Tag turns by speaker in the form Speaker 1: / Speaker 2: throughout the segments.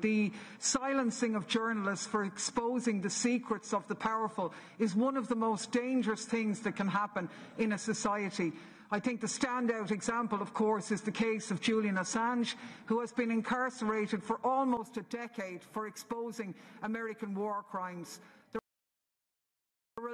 Speaker 1: The silencing of journalists for exposing the secrets of the powerful is one of the most dangerous things that can happen in a society. I think the standout example, of course, is the case of Julian Assange, who has been incarcerated for almost a decade for exposing American war crimes.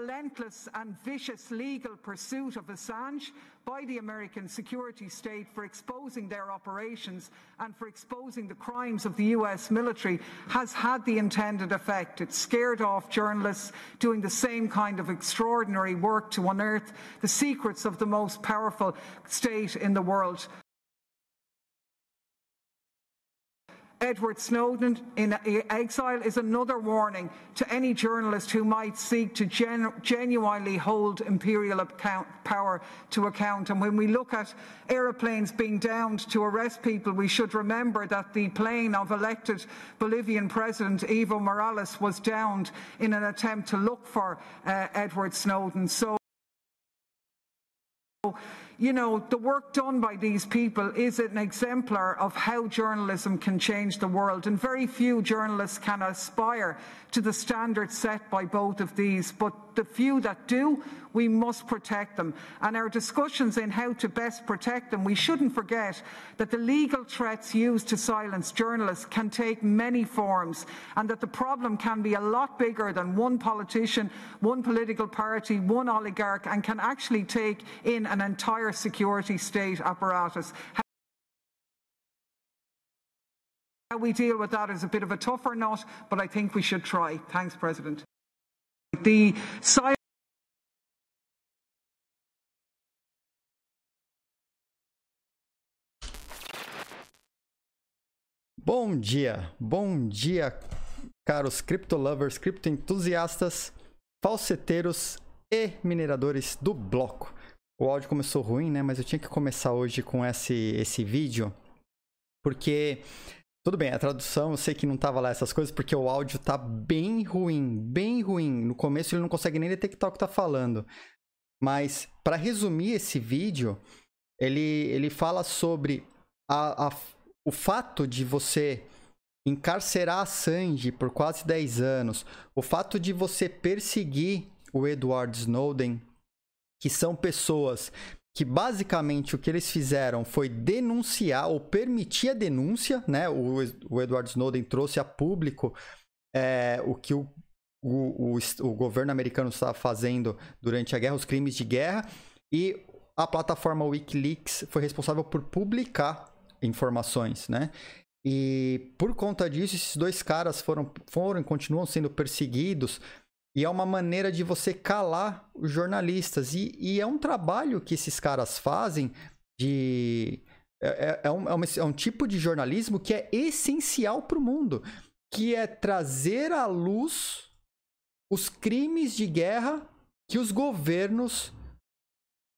Speaker 1: Relentless and vicious legal pursuit of Assange by the American security state for exposing their operations and for exposing the crimes of the US military has had the intended effect. It scared off journalists doing the same kind of extraordinary work to unearth the secrets of the most powerful state in the world. Edward Snowden in exile is another warning to any journalist who might seek to gen genuinely hold imperial account, power to account. And when we look at aeroplanes being downed to arrest people, we should remember that the plane of elected Bolivian President Evo Morales was downed in an attempt to look for uh, Edward Snowden. So you know, the work done by these people is an exemplar of how journalism can change the world. And very few journalists can aspire to the standards set by both of these. But the few that do, we must protect them. And our discussions in how to best protect them, we shouldn't forget that the legal threats used to silence journalists can take many forms and that the problem can be a lot bigger than one politician, one political party, one oligarch, and can actually take in an entire security state apparatus. How we deal with that is a bit of a tougher nut, but I think we should try. Thanks, President. The
Speaker 2: Bom dia, bom dia, caros criptolovers, criptoentusiastas, falseteiros e mineradores do bloco. O áudio começou ruim, né? Mas eu tinha que começar hoje com esse, esse vídeo, porque tudo bem, a tradução eu sei que não tava lá essas coisas, porque o áudio tá bem ruim, bem ruim. No começo ele não consegue nem detectar o que tá falando. Mas, para resumir esse vídeo, ele, ele fala sobre a, a, o fato de você encarcerar a Sanji por quase 10 anos, o fato de você perseguir o Edward Snowden, que são pessoas que basicamente o que eles fizeram foi denunciar ou permitir a denúncia, né? O, o Edward Snowden trouxe a público é, o que o, o, o, governo americano estava fazendo durante a guerra, os crimes de guerra, e a plataforma Wikileaks foi responsável por publicar informações, né? E por conta disso, esses dois caras foram, foram e continuam sendo perseguidos e é uma maneira de você calar os jornalistas. E, e é um trabalho que esses caras fazem de. É, é, é, um, é, uma, é um tipo de jornalismo que é essencial para o mundo, que é trazer à luz os crimes de guerra que os governos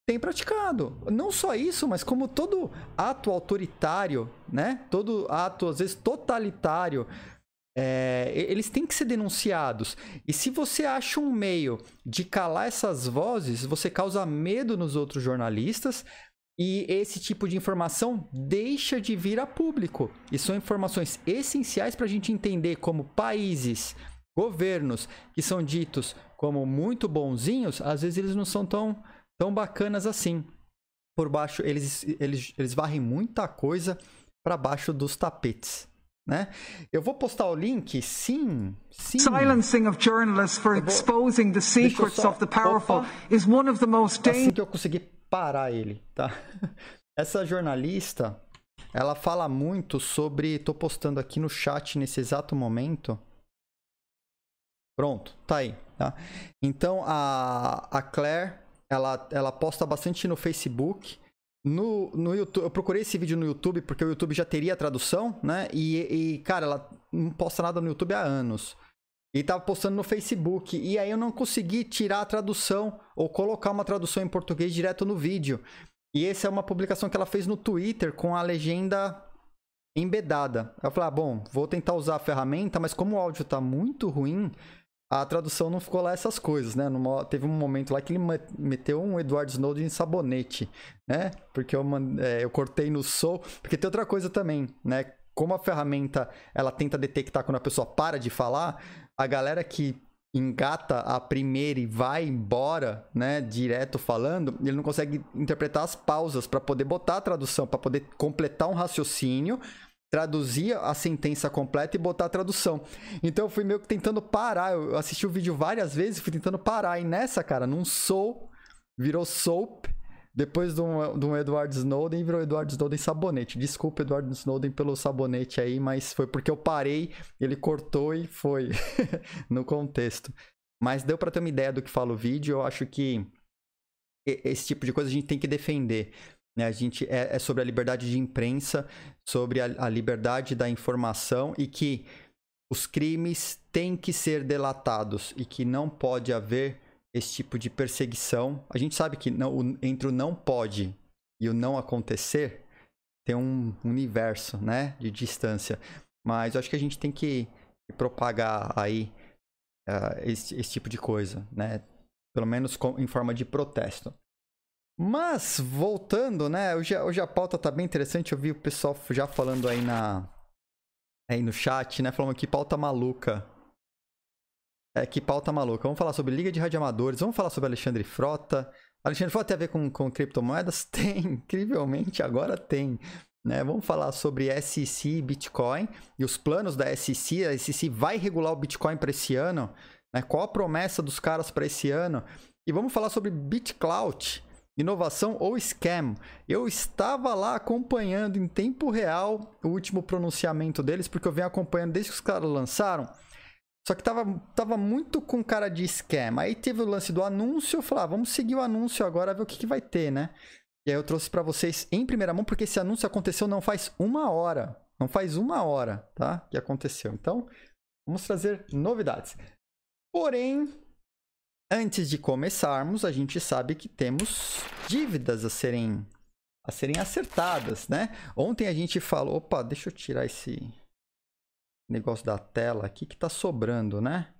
Speaker 2: têm praticado. Não só isso, mas como todo ato autoritário, né? Todo ato, às vezes, totalitário é, eles têm que ser denunciados. E se você acha um meio de calar essas vozes, você causa medo nos outros jornalistas e esse tipo de informação deixa de vir a público. E são informações essenciais para a gente entender como países, governos que são ditos como muito bonzinhos, às vezes eles não são tão, tão bacanas assim. Por baixo, eles, eles, eles varrem muita coisa para baixo dos tapetes né? Eu vou postar o link, sim, sim.
Speaker 1: Silencing of journalists for vou... exposing the secrets só... of the powerful Opa. is one of the most
Speaker 2: dangerous. Assim que eu conseguir parar ele, tá? Essa jornalista, ela fala muito sobre, tô postando aqui no chat nesse exato momento. Pronto, tá aí, tá? Então a a Claire, ela ela posta bastante no Facebook no, no YouTube, eu procurei esse vídeo no YouTube porque o YouTube já teria a tradução, né? E, e, cara, ela não posta nada no YouTube há anos. E tava postando no Facebook. E aí eu não consegui tirar a tradução ou colocar uma tradução em português direto no vídeo. E essa é uma publicação que ela fez no Twitter com a legenda embedada. Eu falei, ah, bom, vou tentar usar a ferramenta, mas como o áudio tá muito ruim, a tradução não ficou lá essas coisas, né? Numa, teve um momento lá que ele meteu um Edward Snowden em sabonete, né? Porque eu, é, eu cortei no soul. Porque tem outra coisa também, né? como a ferramenta ela tenta detectar quando a pessoa para de falar, a galera que engata a primeira e vai embora, né, direto falando, ele não consegue interpretar as pausas para poder botar a tradução, para poder completar um raciocínio, traduzir a sentença completa e botar a tradução. Então eu fui meio que tentando parar, eu assisti o vídeo várias vezes, fui tentando parar e nessa, cara, não sou virou soap depois de um, de um Edward Snowden, virou Edward Snowden sabonete. Desculpa, Edward Snowden, pelo sabonete aí, mas foi porque eu parei, ele cortou e foi no contexto. Mas deu para ter uma ideia do que fala o vídeo. Eu acho que esse tipo de coisa a gente tem que defender. Né? A gente é, é sobre a liberdade de imprensa, sobre a, a liberdade da informação e que os crimes têm que ser delatados e que não pode haver esse tipo de perseguição. A gente sabe que não, entre o não pode e o não acontecer tem um universo, né, de distância. Mas eu acho que a gente tem que propagar aí uh, esse, esse, tipo de coisa, né? Pelo menos com, em forma de protesto. Mas, voltando, né? Hoje, hoje a pauta tá bem interessante. Eu vi o pessoal já falando aí na aí no chat, né? Falando que pauta maluca. É, que pauta maluca. Vamos falar sobre Liga de Radioamadores, vamos falar sobre Alexandre Frota. Alexandre Frota tem a ver com, com criptomoedas? Tem, incrivelmente agora tem. Né? Vamos falar sobre SEC e Bitcoin e os planos da SEC. A SEC vai regular o Bitcoin para esse ano. Né? Qual a promessa dos caras para esse ano? E vamos falar sobre BitCloud, inovação ou scam. Eu estava lá acompanhando em tempo real o último pronunciamento deles, porque eu venho acompanhando desde que os caras lançaram. Só que tava, tava muito com cara de esquema. Aí teve o lance do anúncio, eu falei, ah, vamos seguir o anúncio agora, ver o que, que vai ter, né? E aí eu trouxe para vocês em primeira mão, porque esse anúncio aconteceu não faz uma hora. Não faz uma hora, tá? Que aconteceu. Então, vamos trazer novidades. Porém, antes de começarmos, a gente sabe que temos dívidas a serem a serem acertadas, né? Ontem a gente falou, opa, deixa eu tirar esse negócio da tela aqui que tá sobrando, né?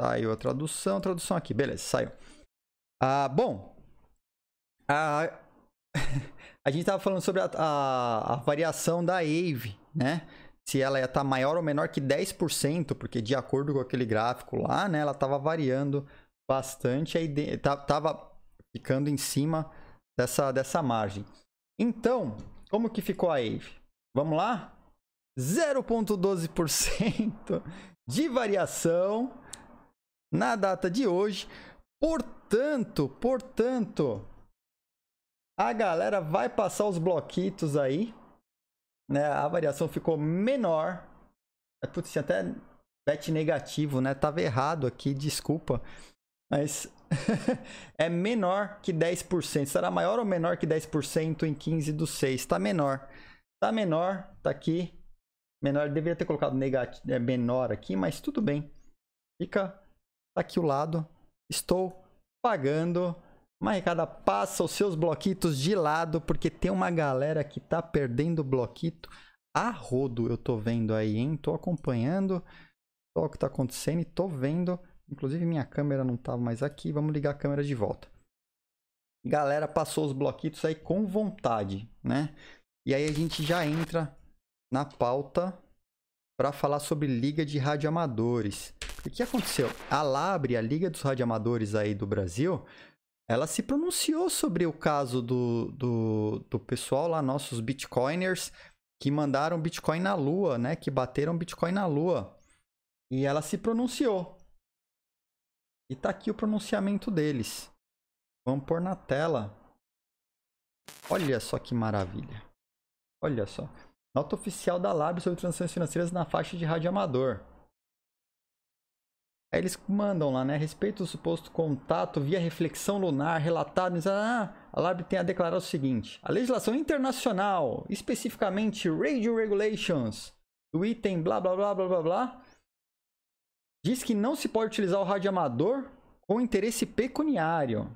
Speaker 2: Saiu a tradução, tradução aqui, beleza, saiu. Ah, bom, a, a gente estava falando sobre a, a, a, variação da AVE, né? Se ela ia estar tá maior ou menor que 10%, porque de acordo com aquele gráfico lá, né, ela estava variando bastante, aí tava ficando em cima dessa, dessa margem. Então, como que ficou a AVE? Vamos lá? 0,12% de variação na data de hoje. Portanto, portanto, a galera vai passar os bloquitos aí. Né? A variação ficou menor. É, putz, tinha até bet negativo, né? Tava errado aqui, desculpa. Mas é menor que 10%. Será maior ou menor que 10% em 15 do 6? Está menor. Tá menor, tá aqui. Menor, deveria ter colocado negativo, é, menor aqui, mas tudo bem. Fica tá aqui o lado. Estou pagando. Marrecada, passa os seus bloquitos de lado, porque tem uma galera que tá perdendo bloquito a rodo. Eu tô vendo aí, hein? Tô acompanhando o que tá acontecendo e tô vendo. Inclusive minha câmera não tava mais aqui. Vamos ligar a câmera de volta. Galera passou os bloquitos aí com vontade, né? E aí a gente já entra na pauta para falar sobre Liga de Radioamadores. O que aconteceu? A Labre, a Liga dos Radioamadores aí do Brasil, ela se pronunciou sobre o caso do, do, do pessoal lá, nossos bitcoiners, que mandaram Bitcoin na Lua, né? Que bateram Bitcoin na Lua. E ela se pronunciou. E tá aqui o pronunciamento deles. Vamos pôr na tela. Olha só que maravilha. Olha só. Nota oficial da Lab sobre transações financeiras na faixa de rádio amador. Aí eles mandam lá, né? Respeito do suposto contato via reflexão lunar relatado. Ah, a Lab tem a declarar o seguinte: a legislação internacional, especificamente Radio Regulations, do item blá blá blá blá blá blá, diz que não se pode utilizar o rádio amador com interesse pecuniário.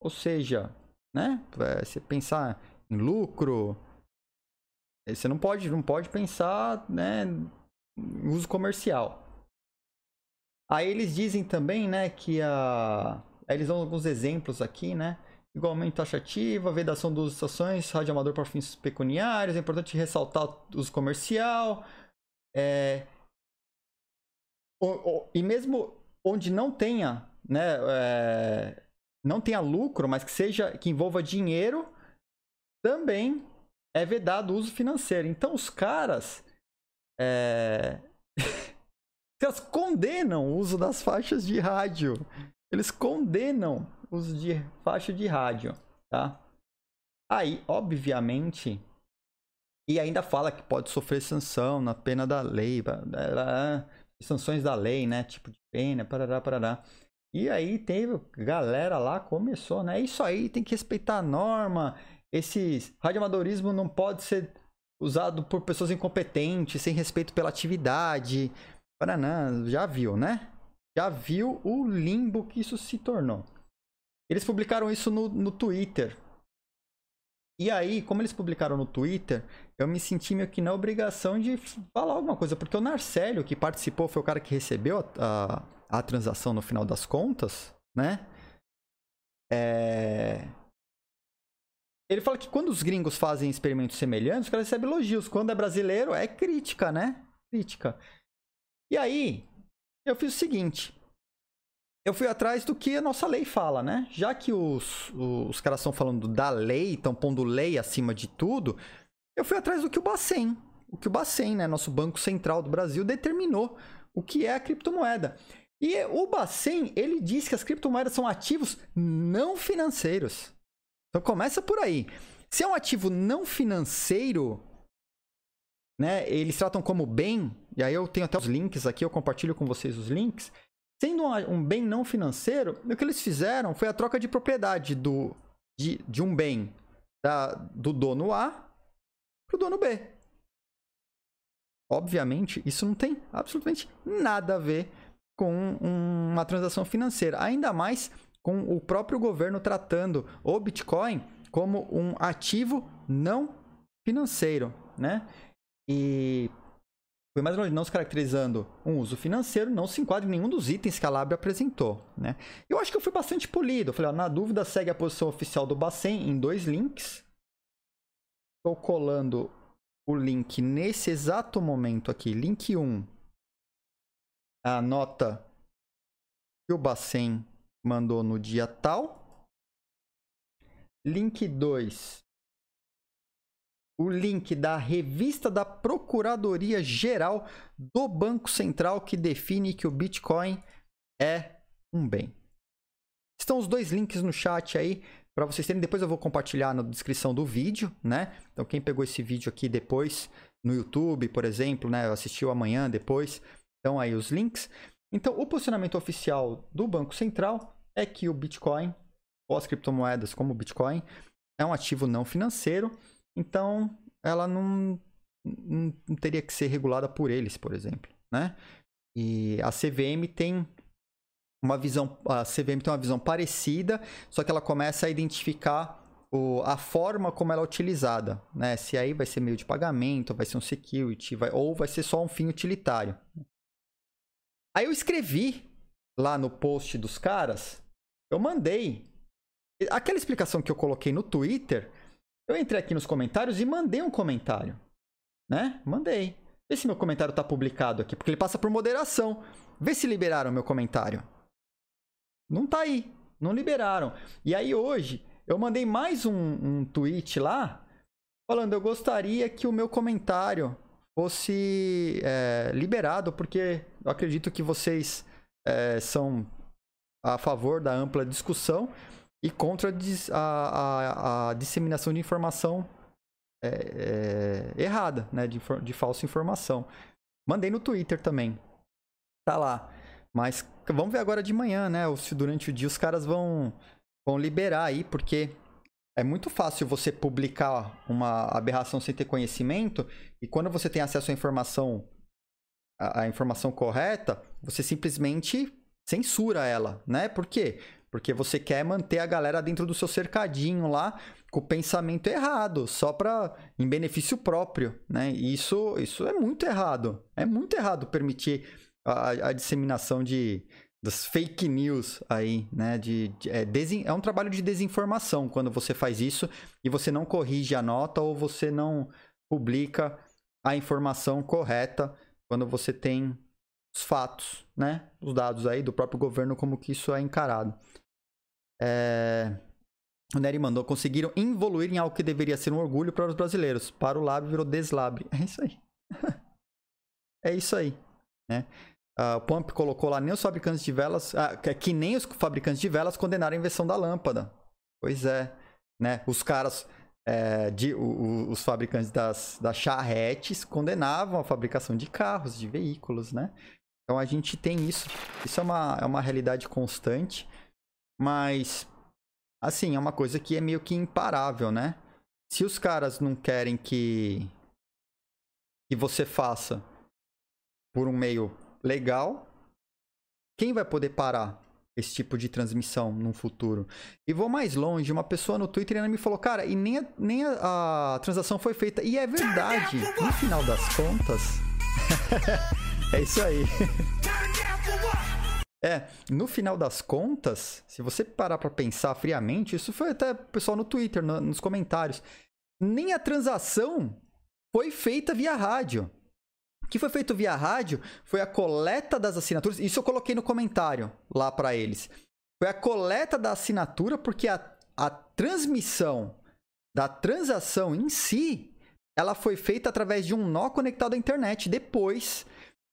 Speaker 2: Ou seja, né? Você pensar em lucro, você não pode, não pode pensar né, uso comercial. Aí eles dizem também né, que a. Aí eles dão alguns exemplos aqui, né? igualmente taxativa, vedação dos estações, rádio amador para fins pecuniários, é importante ressaltar o uso comercial. É... O, o, e mesmo onde não tenha, né, é... não tenha lucro, mas que seja que envolva dinheiro, também é vedado o uso financeiro. Então os caras é... Eles condenam o uso das faixas de rádio. Eles condenam o uso de faixa de rádio, tá? Aí, obviamente, e ainda fala que pode sofrer sanção na pena da lei, sanções da lei, né? Tipo de pena, parará, parará. E aí teve galera lá começou, né? Isso aí tem que respeitar a norma. Esse radioamadorismo não pode ser usado por pessoas incompetentes, sem respeito pela atividade. Paraná, já viu, né? Já viu o limbo que isso se tornou. Eles publicaram isso no, no Twitter. E aí, como eles publicaram no Twitter, eu me senti meio que na obrigação de falar alguma coisa. Porque o Narcélio, que participou, foi o cara que recebeu a, a, a transação no final das contas, né? É... Ele fala que quando os gringos fazem experimentos semelhantes, os caras recebem elogios. Quando é brasileiro, é crítica, né? Crítica. E aí, eu fiz o seguinte. Eu fui atrás do que a nossa lei fala, né? Já que os, os caras estão falando da lei, estão pondo lei acima de tudo, eu fui atrás do que o Bacen, o que o Bacen, né, nosso Banco Central do Brasil, determinou o que é a criptomoeda. E o Bacen, ele diz que as criptomoedas são ativos não financeiros. Então começa por aí. Se é um ativo não financeiro, né, eles tratam como bem, e aí eu tenho até os links aqui, eu compartilho com vocês os links. Sendo um, bem não financeiro, o que eles fizeram foi a troca de propriedade do, de, de um bem da, do dono A para o dono B. Obviamente, isso não tem absolutamente nada a ver com uma transação financeira, ainda mais com o próprio governo tratando o Bitcoin como um ativo não financeiro, né? E foi mais longe, não se caracterizando um uso financeiro, não se enquadra em nenhum dos itens que a Lab apresentou. Né? Eu acho que eu fui bastante polido. Eu falei, ó, na dúvida, segue a posição oficial do Bacen em dois links. Estou colando o link nesse exato momento aqui. Link 1. A nota que o Bacen mandou no dia tal. Link 2. O link da revista da Procuradoria Geral do Banco Central que define que o Bitcoin é um bem. Estão os dois links no chat aí para vocês terem. Depois eu vou compartilhar na descrição do vídeo, né? Então quem pegou esse vídeo aqui depois no YouTube, por exemplo, né, assistiu amanhã depois, então aí os links. Então o posicionamento oficial do Banco Central é que o Bitcoin, ou as criptomoedas como o Bitcoin, é um ativo não financeiro, então ela não, não, teria que ser regulada por eles, por exemplo, né? E a CVM tem uma visão, a CVM tem uma visão parecida, só que ela começa a identificar o, a forma como ela é utilizada, né? Se aí vai ser meio de pagamento, vai ser um security, vai, ou vai ser só um fim utilitário. Aí eu escrevi lá no post dos caras eu mandei. Aquela explicação que eu coloquei no Twitter, eu entrei aqui nos comentários e mandei um comentário. Né? Mandei. Vê se meu comentário está publicado aqui, porque ele passa por moderação. Vê se liberaram meu comentário. Não tá aí. Não liberaram. E aí hoje, eu mandei mais um, um tweet lá, falando, eu gostaria que o meu comentário fosse é, liberado, porque eu acredito que vocês é, são a favor da ampla discussão e contra a, a, a disseminação de informação é, é, errada, né? De, de falsa informação. Mandei no Twitter também. Tá lá. Mas vamos ver agora de manhã, né? Se durante o dia os caras vão, vão liberar aí, porque é muito fácil você publicar uma aberração sem ter conhecimento e quando você tem acesso à informação, a informação correta, você simplesmente censura ela, né? Por quê? Porque você quer manter a galera dentro do seu cercadinho lá com o pensamento errado, só para em benefício próprio, né? E isso, isso é muito errado. É muito errado permitir a, a disseminação de, das fake news aí, né? De, de é, desin, é um trabalho de desinformação quando você faz isso e você não corrige a nota ou você não publica a informação correta quando você tem os fatos, né? Os dados aí do próprio governo, como que isso é encarado. É... O Nery mandou, conseguiram evoluir em algo que deveria ser um orgulho para os brasileiros. Para o lábio virou deslabre. É isso aí. é isso aí, né? Uh, o Pump colocou lá, nem os fabricantes de velas, uh, que nem os fabricantes de velas condenaram a invenção da lâmpada. Pois é, né? Os caras, é, de, o, o, os fabricantes das, das charretes condenavam a fabricação de carros, de veículos, né? Então a gente tem isso. Isso é uma, é uma realidade constante, mas, assim, é uma coisa que é meio que imparável, né? Se os caras não querem que, que você faça por um meio legal. Quem vai poder parar esse tipo de transmissão no futuro? E vou mais longe, uma pessoa no Twitter ainda me falou, cara, e nem a, nem a, a transação foi feita. E é verdade, no final das contas. é isso aí. É, no final das contas, se você parar para pensar friamente, isso foi até o pessoal no Twitter, no, nos comentários. Nem a transação foi feita via rádio que foi feito via rádio foi a coleta das assinaturas. Isso eu coloquei no comentário lá para eles. Foi a coleta da assinatura, porque a, a transmissão da transação em si ela foi feita através de um nó conectado à internet depois.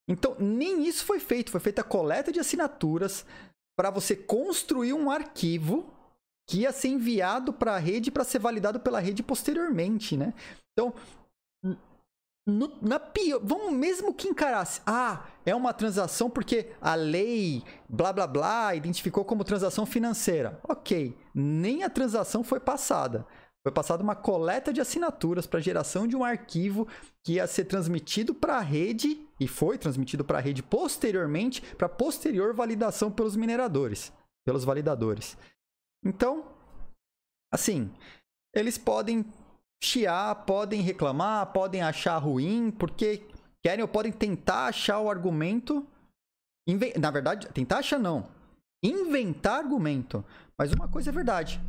Speaker 2: Então, nem isso foi feito. Foi feita a coleta de assinaturas para você construir um arquivo que ia ser enviado para a rede para ser validado pela rede posteriormente, né? Então, no, na pior, vamos mesmo que encarasse, ah, é uma transação porque a lei blá blá blá identificou como transação financeira. Ok, nem a transação foi passada. Foi passada uma coleta de assinaturas para geração de um arquivo que ia ser transmitido para a rede e foi transmitido para a rede posteriormente para posterior validação pelos mineradores, pelos validadores. Então, assim, eles podem chiar, podem reclamar, podem achar ruim, porque querem ou podem tentar achar o argumento. Na verdade, tentar achar não. Inventar argumento. Mas uma coisa é verdade: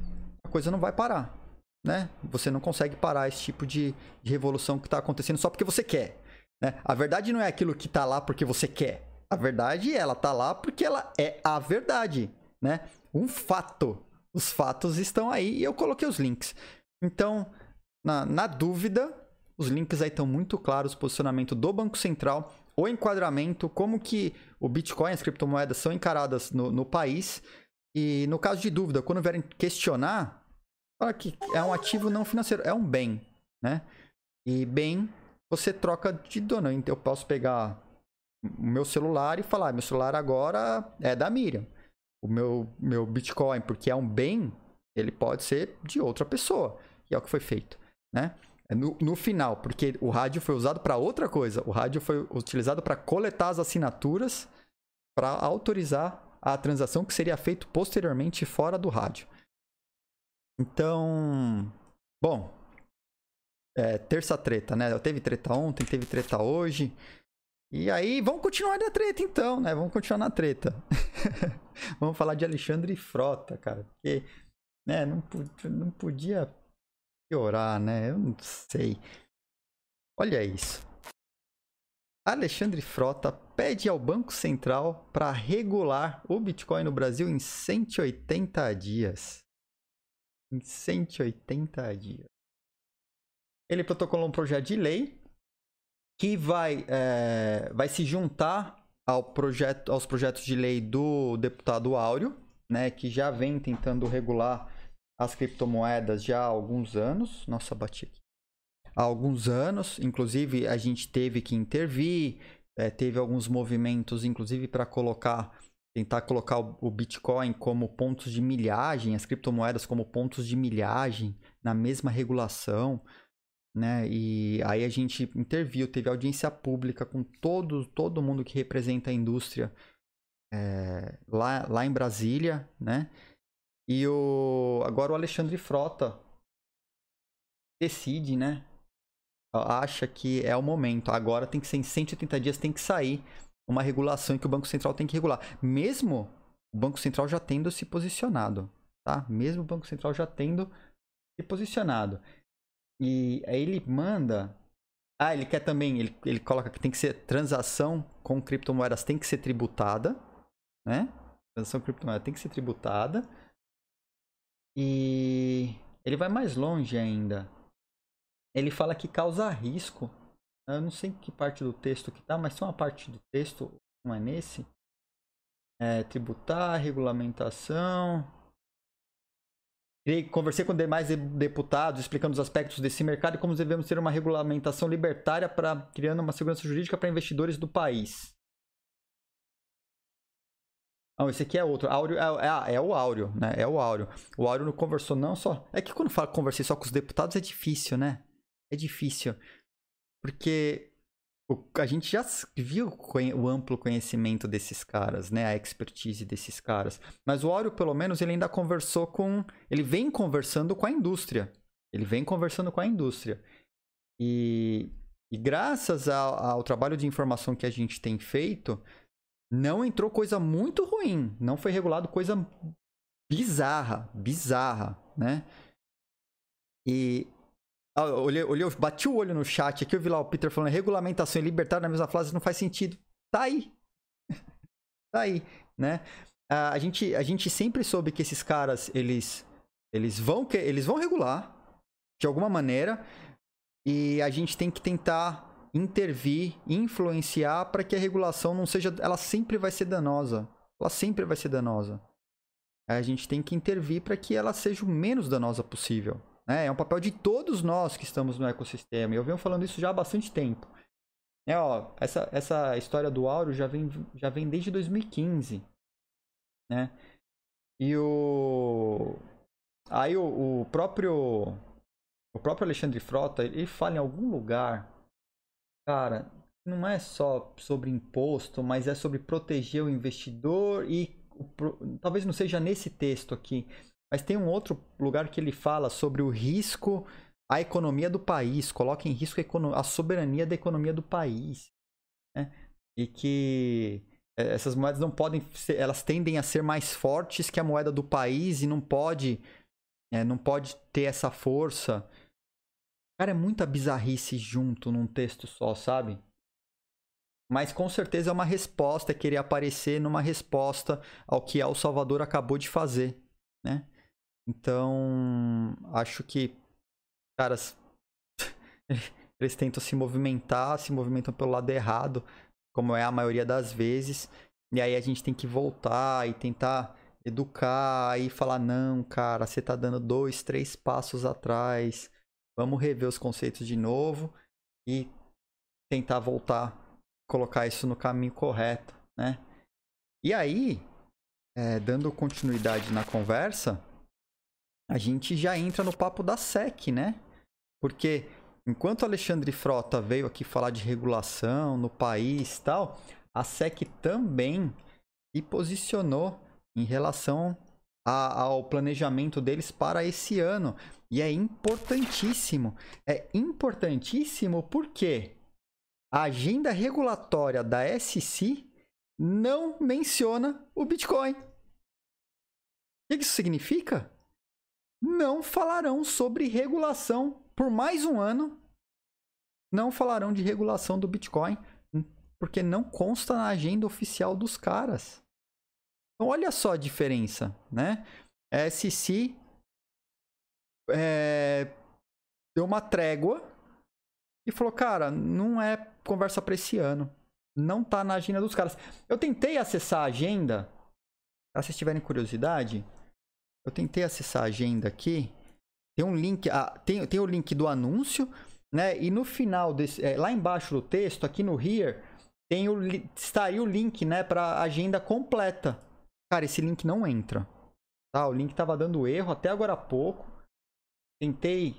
Speaker 2: a coisa não vai parar. Né? Você não consegue parar esse tipo de, de revolução que está acontecendo só porque você quer. Né? A verdade não é aquilo que está lá porque você quer. A verdade, ela está lá porque ela é a verdade. Né? Um fato. Os fatos estão aí e eu coloquei os links. Então, na, na dúvida, os links aí estão muito claros, posicionamento do Banco Central, o enquadramento, como que o Bitcoin, as criptomoedas são encaradas no, no país. E no caso de dúvida, quando vierem questionar, fala que é um ativo não financeiro, é um bem, né? E bem, você troca de dono. Então eu posso pegar o meu celular e falar, meu celular agora é da Miriam. O meu, meu Bitcoin, porque é um bem, ele pode ser de outra pessoa. E é o que foi feito né? É no, no final, porque o rádio foi usado para outra coisa. O rádio foi utilizado para coletar as assinaturas para autorizar a transação que seria feito posteriormente fora do rádio. Então, bom, é, terça treta, né? Teve treta ontem, teve treta hoje. E aí, vamos continuar na treta então, né? Vamos continuar na treta. vamos falar de Alexandre Frota, cara. Porque, né, não, não podia piorar, né? Eu não sei. Olha isso. Alexandre Frota pede ao Banco Central para regular o Bitcoin no Brasil em 180 dias. Em 180 dias. Ele protocolou um projeto de lei que vai, é, vai se juntar ao projeto, aos projetos de lei do deputado Áureo, né, que já vem tentando regular as criptomoedas já há alguns anos. Nossa, bati aqui. Há alguns anos, inclusive a gente teve que intervir, é, teve alguns movimentos, inclusive para colocar, tentar colocar o, Bitcoin como pontos de milhagem, as criptomoedas como pontos de milhagem na mesma regulação. Né? E aí a gente interviu, teve audiência pública com todo, todo mundo que representa a indústria é, lá, lá em Brasília, né? E o agora o Alexandre Frota decide, né? Acha que é o momento. Agora tem que ser em 180 dias, tem que sair uma regulação que o Banco Central tem que regular. Mesmo o Banco Central já tendo se posicionado, tá? Mesmo o Banco Central já tendo se posicionado. E aí ele manda. Ah, ele quer também, ele, ele coloca que tem que ser transação com criptomoedas tem que ser tributada, né? Transação com criptomoeda tem que ser tributada. E ele vai mais longe ainda. Ele fala que causa risco. Eu não sei que parte do texto que tá, mas tem uma parte do texto, não é nesse? É, tributar, regulamentação. Conversei com demais deputados explicando os aspectos desse mercado e como devemos ter uma regulamentação libertária para criando uma segurança jurídica para investidores do país. Não, esse aqui é outro. Áureo, é, é, é, o Áureo, né? É o Áureo. O Áureo não conversou não só... É que quando fala conversei só com os deputados é difícil, né? É difícil. Porque a gente já viu o amplo conhecimento desses caras, né? A expertise desses caras. Mas o Áureo, pelo menos, ele ainda conversou com... Ele vem conversando com a indústria. Ele vem conversando com a indústria. E, e graças ao, ao trabalho de informação que a gente tem feito não entrou coisa muito ruim. Não foi regulado coisa bizarra, bizarra, né? E ah, olhei, olhei, bati o olho no chat aqui, eu vi lá o Peter falando regulamentação e libertário na mesma frase não faz sentido. Tá aí. tá aí, né? Ah, a, gente, a gente sempre soube que esses caras, eles, eles, vão, eles vão regular de alguma maneira e a gente tem que tentar intervir, influenciar para que a regulação não seja. Ela sempre vai ser danosa. Ela sempre vai ser danosa. A gente tem que intervir para que ela seja o menos danosa possível. Né? É um papel de todos nós que estamos no ecossistema. Eu venho falando isso já há bastante tempo. É, ó, essa, essa história do Auro já vem, já vem desde 2015. Né? E o. Aí o, o próprio. O próprio Alexandre Frota, ele fala em algum lugar Cara, não é só sobre imposto, mas é sobre proteger o investidor e talvez não seja nesse texto aqui, mas tem um outro lugar que ele fala sobre o risco à economia do país, coloca em risco a, a soberania da economia do país, né? E que é, essas moedas não podem ser, elas tendem a ser mais fortes que a moeda do país e não pode é, não pode ter essa força Cara, é muita bizarrice junto num texto só, sabe? Mas com certeza é uma resposta, é querer aparecer numa resposta ao que El Salvador acabou de fazer, né? Então, acho que, caras, eles tentam se movimentar, se movimentam pelo lado errado, como é a maioria das vezes. E aí a gente tem que voltar e tentar educar e falar: não, cara, você tá dando dois, três passos atrás. Vamos rever os conceitos de novo e tentar voltar, colocar isso no caminho correto, né? E aí, é, dando continuidade na conversa, a gente já entra no papo da SEC, né? Porque enquanto Alexandre Frota veio aqui falar de regulação no país tal, a SEC também se posicionou em relação a, ao planejamento deles para esse ano. E é importantíssimo. É importantíssimo porque a agenda regulatória da SEC não menciona o Bitcoin. O que isso significa? Não falarão sobre regulação por mais um ano. Não falarão de regulação do Bitcoin, porque não consta na agenda oficial dos caras. Então, olha só a diferença, né? A SEC é, deu uma trégua e falou: Cara, não é conversa para esse ano. Não tá na agenda dos caras. Eu tentei acessar a agenda. Se vocês tiverem curiosidade, eu tentei acessar a agenda aqui. Tem um link, ah, tem, tem o link do anúncio, né? E no final desse, é, lá embaixo do texto, aqui no here, tem o estaria o link, né, para agenda completa. Cara, esse link não entra. Tá? O link tava dando erro até agora há pouco. Tentei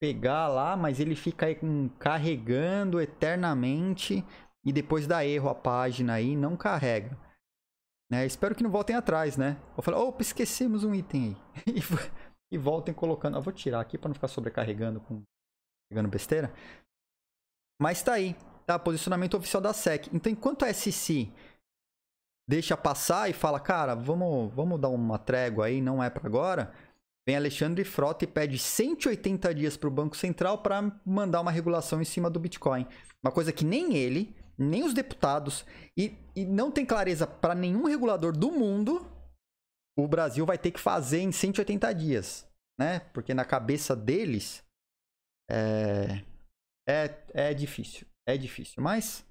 Speaker 2: pegar lá, mas ele fica aí carregando eternamente e depois dá erro a página aí, não carrega. Né? Espero que não voltem atrás, né? Vou falar, opa, esquecemos um item aí. e, voltem colocando. Eu vou tirar aqui para não ficar sobrecarregando com pegando besteira. Mas tá aí. Tá? Posicionamento oficial da SEC. Então, enquanto a SEC deixa passar e fala, cara, vamos, vamos dar uma trégua aí, não é para agora. Vem Alexandre Frota e pede 180 dias para o Banco Central para mandar uma regulação em cima do Bitcoin. Uma coisa que nem ele, nem os deputados e, e não tem clareza para nenhum regulador do mundo, o Brasil vai ter que fazer em 180 dias, né? Porque na cabeça deles é, é, é difícil, é difícil. Mas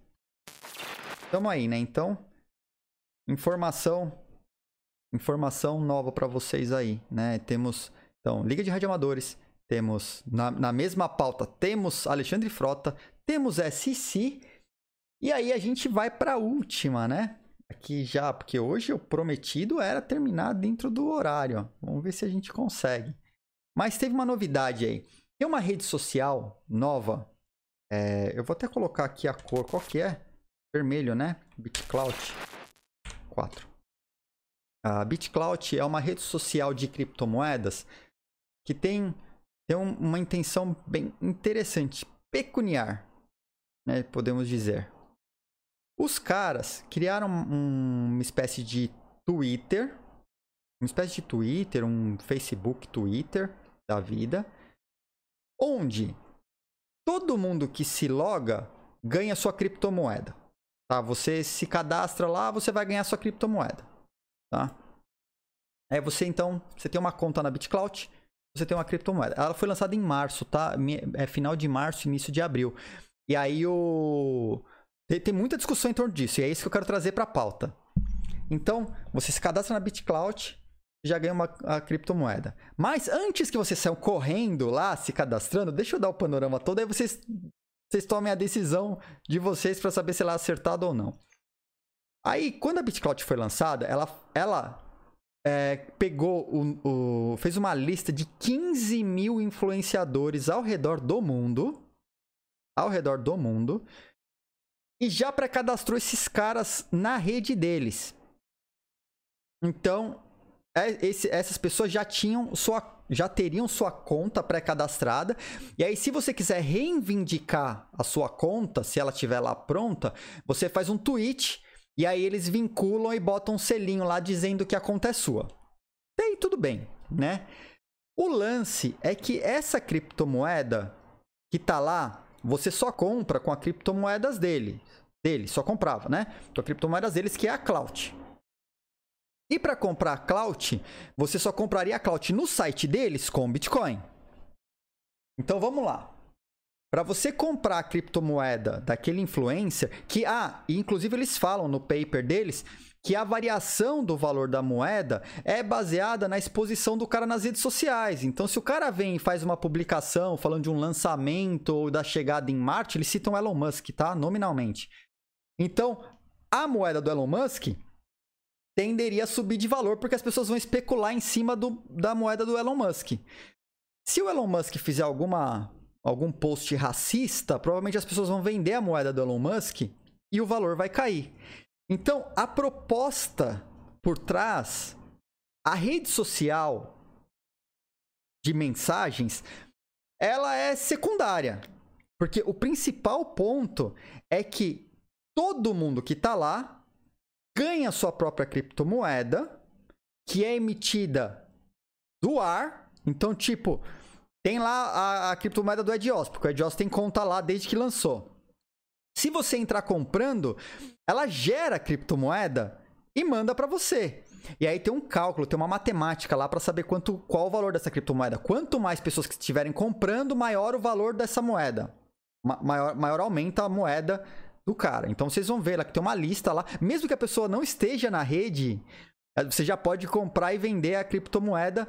Speaker 2: estamos aí, né? Então, informação informação nova para vocês aí, né? Temos então Liga de Radioamadores, temos na, na mesma pauta temos Alexandre Frota, temos SC e aí a gente vai para a última, né? Aqui já, porque hoje o prometido era terminar dentro do horário. Vamos ver se a gente consegue. Mas teve uma novidade aí. Tem uma rede social nova. É, eu vou até colocar aqui a cor. Qual que é? Vermelho, né? BitCloud 4. A BitCloud é uma rede social de criptomoedas que tem, tem uma intenção bem interessante, pecuniar, né, podemos dizer. Os caras criaram uma espécie de Twitter, uma espécie de Twitter, um Facebook Twitter da vida, onde todo mundo que se loga ganha sua criptomoeda. Tá? Você se cadastra lá, você vai ganhar sua criptomoeda. Tá? É você então, você tem uma conta na BitCloud, você tem uma criptomoeda. Ela foi lançada em março, tá? É final de março, início de abril. E aí o tem, muita discussão em torno disso, e é isso que eu quero trazer para a pauta. Então, você se cadastra na BitCloud, já ganha uma criptomoeda. Mas antes que vocês saiam correndo lá, se cadastrando, deixa eu dar o panorama todo, aí vocês, vocês tomem a decisão de vocês para saber se ela é acertada ou não. Aí, quando a BitCloud foi lançada, ela, ela é, pegou o, o, fez uma lista de 15 mil influenciadores ao redor do mundo, ao redor do mundo, e já pré-cadastrou esses caras na rede deles. Então, é, esse, essas pessoas já tinham sua já teriam sua conta pré-cadastrada. E aí, se você quiser reivindicar a sua conta, se ela estiver lá pronta, você faz um tweet e aí eles vinculam e botam um selinho lá dizendo que a conta é sua. E aí tudo bem, né? O lance é que essa criptomoeda que tá lá, você só compra com as criptomoedas dele. Dele, só comprava, né? Com as criptomoedas deles, que é a Cloud. E para comprar a Cloud, você só compraria a Cloud no site deles com Bitcoin. Então vamos lá. Para você comprar a criptomoeda daquele influencer, que ah, inclusive eles falam no paper deles que a variação do valor da moeda é baseada na exposição do cara nas redes sociais. Então, se o cara vem e faz uma publicação falando de um lançamento ou da chegada em Marte, eles citam Elon Musk, tá? Nominalmente. Então, a moeda do Elon Musk tenderia a subir de valor porque as pessoas vão especular em cima do, da moeda do Elon Musk. Se o Elon Musk fizer alguma, algum post racista, provavelmente as pessoas vão vender a moeda do Elon Musk e o valor vai cair. Então, a proposta por trás, a rede social de mensagens, ela é secundária. Porque o principal ponto é que todo mundo que está lá ganha sua própria criptomoeda, que é emitida do ar. Então, tipo, tem lá a, a criptomoeda do Edios, porque o Edios tem conta lá desde que lançou. Se você entrar comprando, ela gera criptomoeda e manda para você. E aí tem um cálculo, tem uma matemática lá para saber quanto, qual o valor dessa criptomoeda. Quanto mais pessoas que estiverem comprando, maior o valor dessa moeda. Ma maior, maior aumenta a moeda do cara. Então vocês vão ver lá que tem uma lista lá. Mesmo que a pessoa não esteja na rede, eh, você já pode comprar e vender a criptomoeda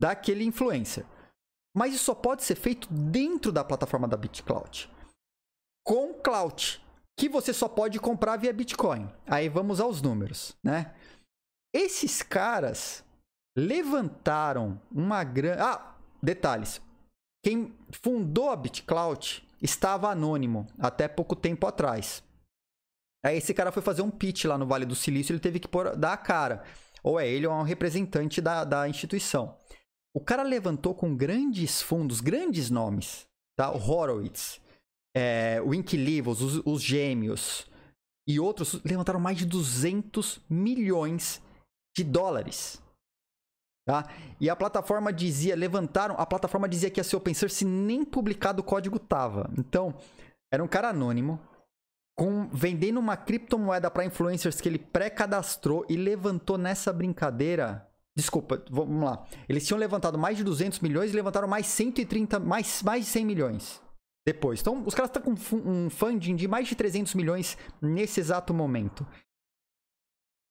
Speaker 2: daquele influencer. Mas isso só pode ser feito dentro da plataforma da BitCloud com cloud, que você só pode comprar via Bitcoin. Aí vamos aos números, né? Esses caras levantaram uma grande. Ah, detalhes. Quem fundou a BitCloud estava anônimo até pouco tempo atrás. Aí esse cara foi fazer um pitch lá no Vale do Silício, ele teve que dar a cara. Ou é ele ou é um representante da, da instituição. O cara levantou com grandes fundos, grandes nomes, tá? O Horowitz, é, o Inquilivos, os, os gêmeos e outros levantaram mais de 200 milhões de dólares. Tá? E a plataforma dizia, levantaram, a plataforma dizia que ia ser open source nem publicado o código tava. Então, era um cara anônimo com vendendo uma criptomoeda para influencers que ele pré-cadastrou e levantou nessa brincadeira. Desculpa, vamos lá. Eles tinham levantado mais de 200 milhões e levantaram mais 130, mais, mais de 100 milhões depois. Então, os caras estão com um funding de mais de 300 milhões nesse exato momento.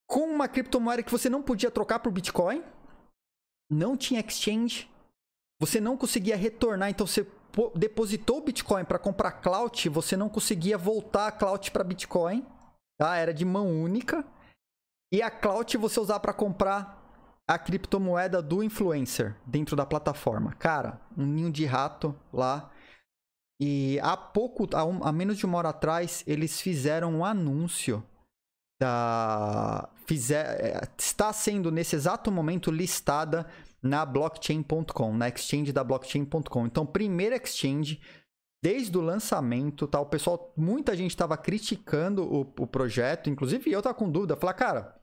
Speaker 2: Com uma criptomoeda que você não podia trocar por Bitcoin, não tinha exchange, você não conseguia retornar, então você depositou Bitcoin para comprar clout, você não conseguia voltar a clout para Bitcoin, tá? Era de mão única. E a clout você usar para comprar a criptomoeda do influencer dentro da plataforma. Cara, um ninho de rato lá. E há pouco, há, um, há menos de uma hora atrás, eles fizeram um anúncio da fizer, é, está sendo nesse exato momento listada na blockchain.com, na exchange da blockchain.com. Então, primeira exchange desde o lançamento, tá? O pessoal, muita gente estava criticando o, o, projeto, inclusive eu tava com dúvida, falar, cara,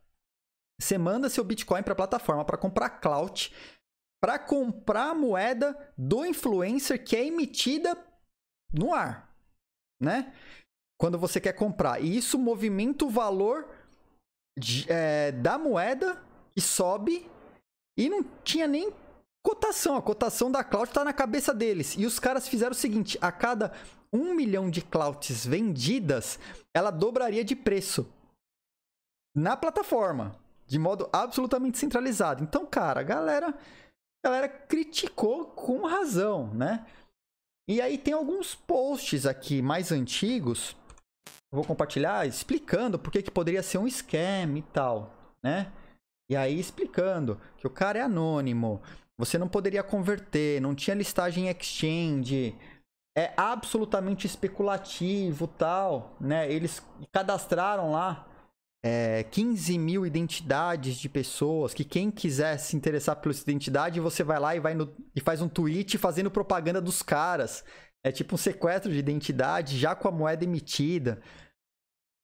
Speaker 2: você manda seu Bitcoin para a plataforma para comprar clout, para comprar moeda do influencer que é emitida no ar, né? quando você quer comprar. E isso movimenta o valor de, é, da moeda que sobe e não tinha nem cotação. A cotação da cloud está na cabeça deles. E os caras fizeram o seguinte: a cada um milhão de clouds vendidas, ela dobraria de preço na plataforma, de modo absolutamente centralizado. Então, cara, a galera, a galera criticou com razão, né? E aí tem alguns posts aqui mais antigos vou compartilhar explicando por que, poderia ser um scam e tal, né? E aí explicando que o cara é anônimo, você não poderia converter, não tinha listagem exchange, é absolutamente especulativo tal, né? Eles cadastraram lá é, 15 mil identidades de pessoas que quem quiser se interessar pela sua identidade, você vai lá e, vai no, e faz um tweet fazendo propaganda dos caras. É tipo um sequestro de identidade já com a moeda emitida.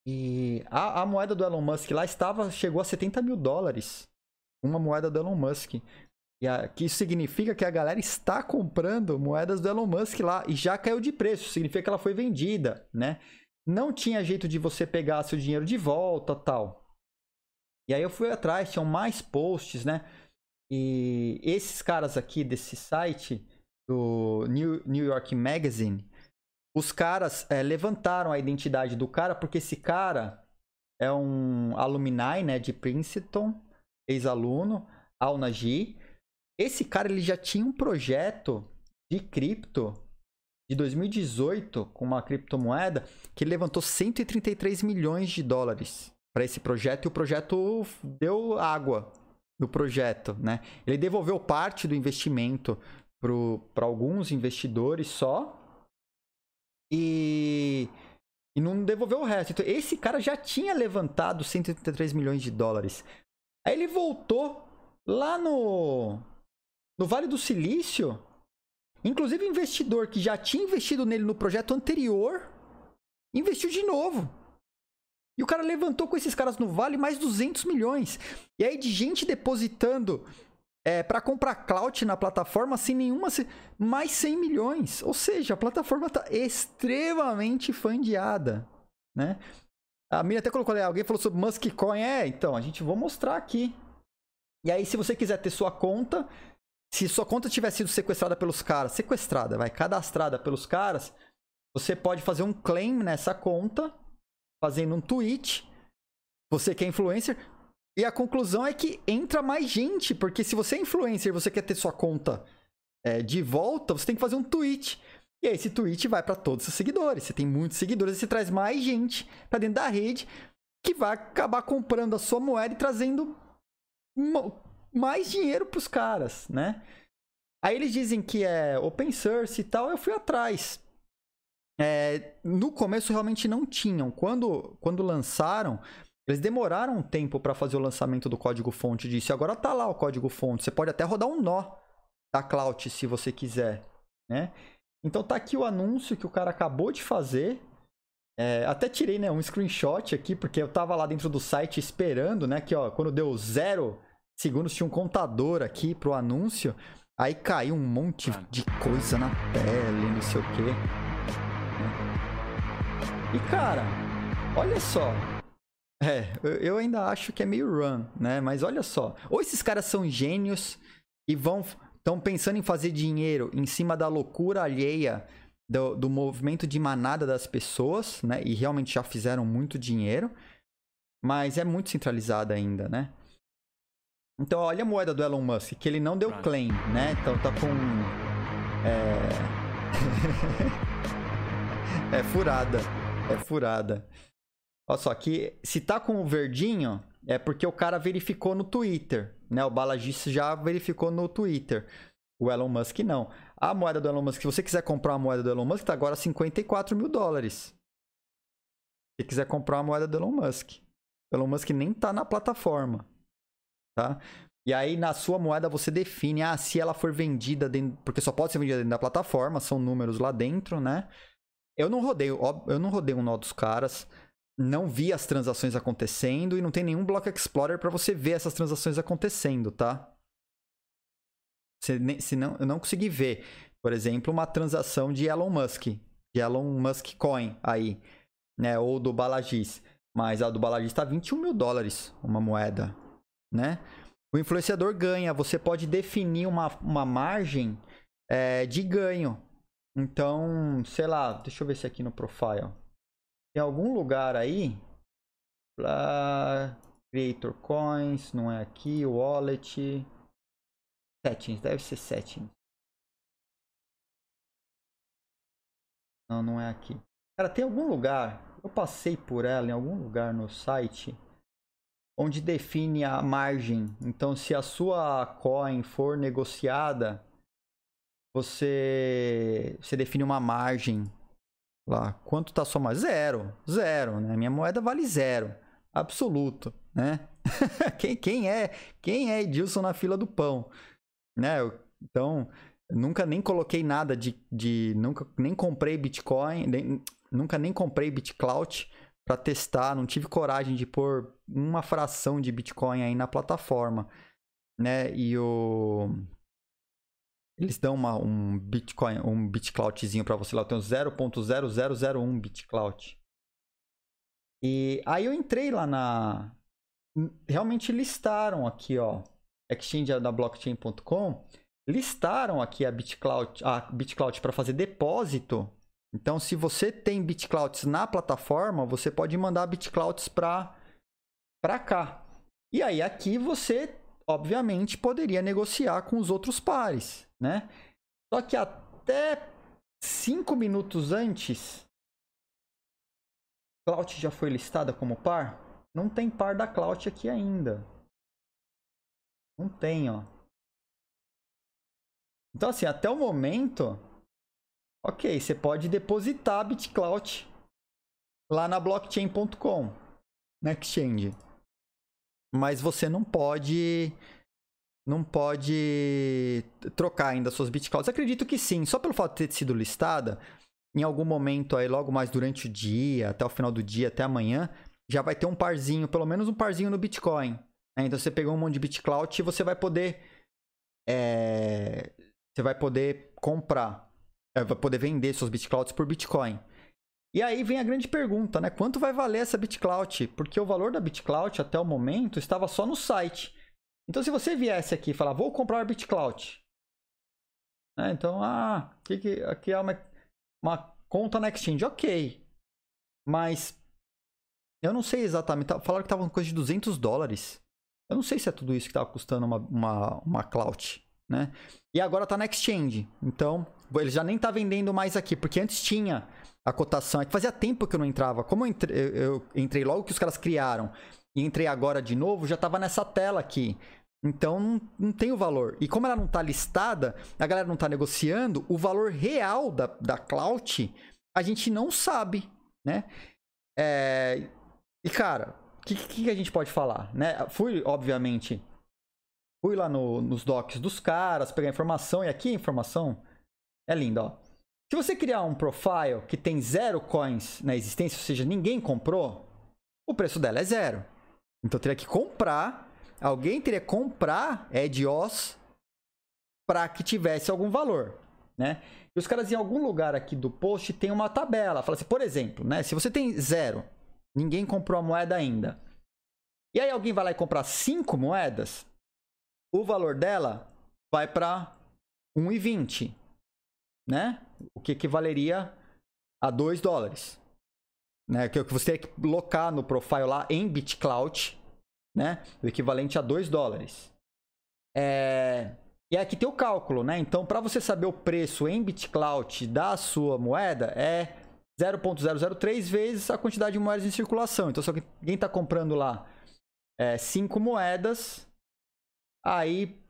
Speaker 2: E a, a, moeda do Elon Musk lá estava, chegou a 70 mil dólares. Uma moeda do Elon Musk. E a, que isso significa que a galera está comprando moedas do Elon Musk lá e já caiu de preço. Significa que ela foi vendida, né? Não tinha jeito de você pegar seu dinheiro de volta tal. E aí eu fui atrás, tinham mais posts, né? E esses caras aqui desse site, do New, New York Magazine, os caras é, levantaram a identidade do cara porque esse cara é um alumni né, de Princeton, ex-aluno, Al-Naji. Esse cara ele já tinha um projeto de cripto de 2018 com uma criptomoeda que levantou 133 milhões de dólares para esse projeto e o projeto deu água no projeto, né? Ele devolveu parte do investimento para alguns investidores só e, e não devolveu o resto. Então, esse cara já tinha levantado 133 milhões de dólares. Aí ele voltou lá no, no Vale do Silício. Inclusive, investidor que já tinha investido nele no projeto anterior investiu de novo. E o cara levantou com esses caras no Vale mais 200 milhões. E aí, de gente depositando é, para comprar clout na plataforma sem nenhuma. Mais 100 milhões. Ou seja, a plataforma está extremamente fundeada. Né? A minha até colocou ali, alguém falou sobre Musk Coin. É, então, a gente vai mostrar aqui. E aí, se você quiser ter sua conta, se sua conta tiver sido sequestrada pelos caras, sequestrada, vai, cadastrada pelos caras, você pode fazer um claim nessa conta, fazendo um tweet. Você que é influencer, e a conclusão é que entra mais gente, porque se você é influencer e você quer ter sua conta é, de volta, você tem que fazer um tweet. E aí esse tweet vai para todos os seguidores. Você tem muitos seguidores e você traz mais gente para dentro da rede que vai acabar comprando a sua moeda e trazendo mais dinheiro para os caras, né? Aí eles dizem que é open source e tal, eu fui atrás. É, no começo realmente não tinham. Quando, quando lançaram, eles demoraram um tempo para fazer o lançamento do código-fonte disso. Agora tá lá o código-fonte. Você pode até rodar um nó da Cloud se você quiser, né? Então tá aqui o anúncio que o cara acabou de fazer. É, até tirei né, um screenshot aqui, porque eu tava lá dentro do site esperando, né? Que ó, quando deu zero segundos tinha um contador aqui pro anúncio. Aí caiu um monte de coisa na tela não sei o quê. E cara, olha só. É, eu ainda acho que é meio run, né? Mas olha só. Ou esses caras são gênios e vão estão pensando em fazer dinheiro em cima da loucura alheia do, do movimento de manada das pessoas, né? E realmente já fizeram muito dinheiro, mas é muito centralizada ainda, né? Então, olha a moeda do Elon Musk, que ele não deu claim, né? Então tá com. É. é furada. É furada. Olha só, que se tá com o verdinho, é porque o cara verificou no Twitter, né? O Balagista já verificou no Twitter. O Elon Musk não. A moeda do Elon Musk, se você quiser comprar a moeda do Elon Musk, tá agora 54 mil dólares. Se quiser comprar a moeda do Elon Musk. O Elon Musk nem tá na plataforma. Tá? E aí, na sua moeda, você define ah, se ela for vendida dentro. Porque só pode ser vendida dentro da plataforma, são números lá dentro, né? Eu não rodei, eu não rodei um nó dos caras não vi as transações acontecendo e não tem nenhum Block Explorer para você ver essas transações acontecendo, tá? Se, não, eu não consegui ver, por exemplo, uma transação de Elon Musk, de Elon Musk Coin aí, né? Ou do Balagis. Mas a do Balagis está 21 mil dólares uma moeda, né? O influenciador ganha, você pode definir uma, uma margem é, de ganho. Então, sei lá, deixa eu ver se aqui no profile. Tem algum lugar aí. Lá. Creator Coins, não é aqui. Wallet. Settings, deve ser settings. Não, não é aqui. Cara, tem algum lugar. Eu passei por ela em algum lugar no site onde define a margem. Então, se a sua coin for negociada, você, você define uma margem lá. Quanto tá sua moeda? Zero. Zero, né? Minha moeda vale zero. Absoluto, né? quem, quem é quem é Edilson na fila do pão? Né? Então, nunca nem coloquei nada de, de nunca nem comprei Bitcoin, nem, nunca nem comprei BitClout para testar, não tive coragem de pôr uma fração de Bitcoin aí na plataforma, né? E o eles dão uma, um Bitcoin, um BitCloutzinho para você lá. Eu tenho 0.0001 BitClout. E aí eu entrei lá na. Realmente listaram aqui, ó. Exchange da blockchain.com. Listaram aqui a BitClout, a BitClout para fazer depósito. Então, se você tem BitClouts na plataforma, você pode mandar BitClouts para cá. E aí aqui você, obviamente, poderia negociar com os outros pares né? Só que até cinco minutos antes, Clout já foi listada como par? Não tem par da Clout aqui ainda. Não tem, ó. Então, assim, até o momento, ok, você pode depositar BitClout lá na blockchain.com, na exchange. Mas você não pode não pode trocar ainda suas bitcoins. Acredito que sim, só pelo fato de ter sido listada, em algum momento aí, logo mais durante o dia, até o final do dia, até amanhã, já vai ter um parzinho, pelo menos um parzinho no Bitcoin. Né? Então você pegou um monte de BitClout e você vai poder. É, você vai poder comprar, é, poder vender suas BitClouts por Bitcoin. E aí vem a grande pergunta, né? Quanto vai valer essa BitClout? Porque o valor da BitClout até o momento estava só no site. Então, se você viesse aqui e falar, vou comprar BitCloud. Né? Então, ah, aqui, aqui é uma, uma conta na Exchange. Ok. Mas eu não sei exatamente. Falaram que estava com coisa de 200 dólares. Eu não sei se é tudo isso que estava custando uma, uma, uma cloud. Né? E agora está na Exchange. Então, ele já nem está vendendo mais aqui. Porque antes tinha a cotação. É fazia tempo que eu não entrava. Como eu entrei, eu, entrei logo que os caras criaram e entrei agora de novo, já estava nessa tela aqui. Então não, não tem o valor. E como ela não está listada, a galera não está negociando, o valor real da, da Clout a gente não sabe, né? É... E cara, o que, que, a gente pode falar? Né? Fui, obviamente, fui lá no, nos docs dos caras, pegar informação, e aqui a informação é linda, ó. Se você criar um profile que tem zero coins na existência, ou seja, ninguém comprou, o preço dela é zero. Então teria que comprar, alguém teria que comprar EdOS para que tivesse algum valor, né? E os caras em algum lugar aqui do post tem uma tabela, fala assim, por exemplo, né, se você tem zero, ninguém comprou a moeda ainda. E aí alguém vai lá e comprar cinco moedas, o valor dela vai para 1,20, né? O que equivaleria a 2 dólares. Né? Que você tem que locar no profile lá em BitClout, né? O equivalente a 2 dólares. É... E aqui tem o cálculo, né? Então, para você saber o preço em BitClout da sua moeda, é 0.003 vezes a quantidade de moedas em circulação. Então, se alguém está comprando lá 5 é, moedas, aí